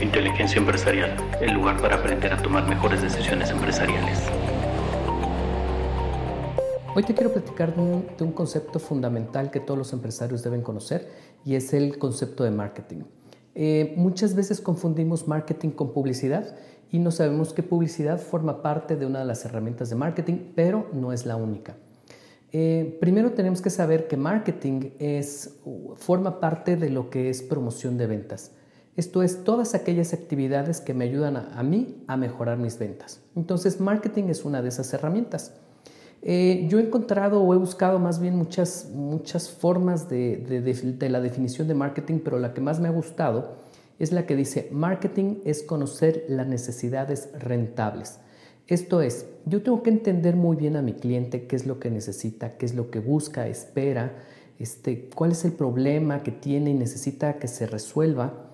Inteligencia Empresarial, el lugar para aprender a tomar mejores decisiones empresariales. Hoy te quiero platicar de un, concepto fundamental que todos los empresarios deben conocer y es el concepto de marketing. Eh, muchas veces confundimos marketing con publicidad y no sabemos que publicidad forma parte de una de las herramientas de marketing, pero no es la única. Eh, primero tenemos que saber que marketing es, forma parte de lo que es promoción de ventas. Esto es todas aquellas actividades que me ayudan a, mí a mejorar mis ventas. Entonces, marketing es una de esas herramientas. Eh, yo he encontrado o he buscado más bien muchas, muchas formas de, de, la definición de marketing, pero la que más me ha gustado es la que dice, marketing es conocer las necesidades rentables. Esto es, yo tengo que entender muy bien a mi cliente qué es lo que necesita, qué es lo que busca, espera, este, cuál es el problema que tiene y necesita que se resuelva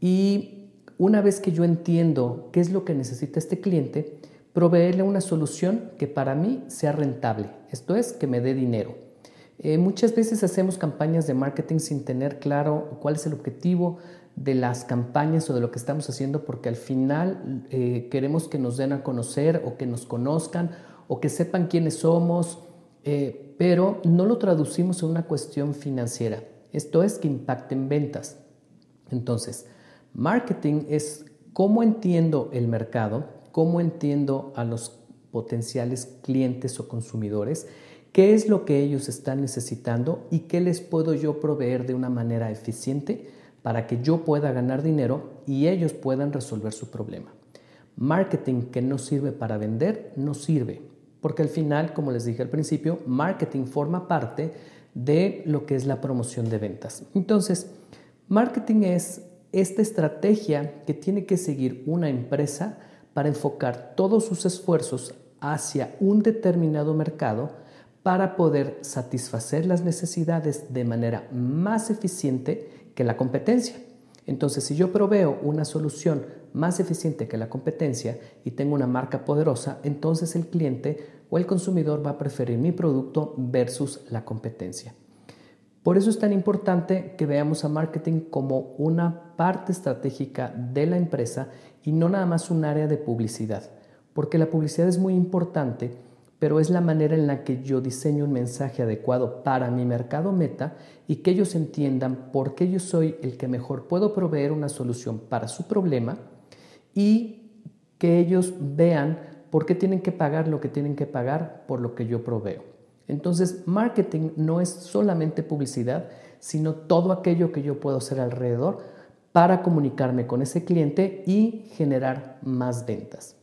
y una vez que yo entiendo qué es lo que necesita este cliente, proveerle una solución que para mí sea rentable, esto es, que me dé dinero. Eh, muchas veces hacemos campañas de marketing sin tener claro cuál es el objetivo de las campañas o de lo que estamos haciendo porque al final eh, queremos que nos den a conocer o que nos conozcan o que sepan quiénes somos, eh, pero no lo traducimos en una cuestión financiera. Esto es que impacten ventas. Entonces, Marketing es cómo entiendo el mercado, cómo entiendo a los potenciales clientes o consumidores, qué es lo que ellos están necesitando y qué les puedo yo proveer de una manera eficiente para que yo pueda ganar dinero y ellos puedan resolver su problema. Marketing que no sirve para vender, no sirve, porque al final, como les dije al principio, marketing forma parte de lo que es la promoción de ventas. Entonces, marketing es esta estrategia que tiene que seguir una empresa para enfocar todos sus esfuerzos hacia un determinado mercado para poder satisfacer las necesidades de manera más eficiente que la competencia. Entonces, si yo proveo una solución más eficiente que la competencia y tengo una marca poderosa, entonces el cliente o el consumidor va a preferir mi producto versus la competencia. Por eso es tan importante que veamos a marketing como una parte estratégica de la empresa y no nada más un área de publicidad, porque la publicidad es muy importante, pero es la manera en la que yo diseño un mensaje adecuado para mi mercado meta y que ellos entiendan por qué yo soy el que mejor puedo proveer una solución para su problema y que ellos vean por qué tienen que pagar lo que tienen que pagar por lo que yo proveo. Entonces, marketing no es solamente publicidad, sino todo aquello que yo puedo hacer alrededor para comunicarme con ese cliente y generar más ventas.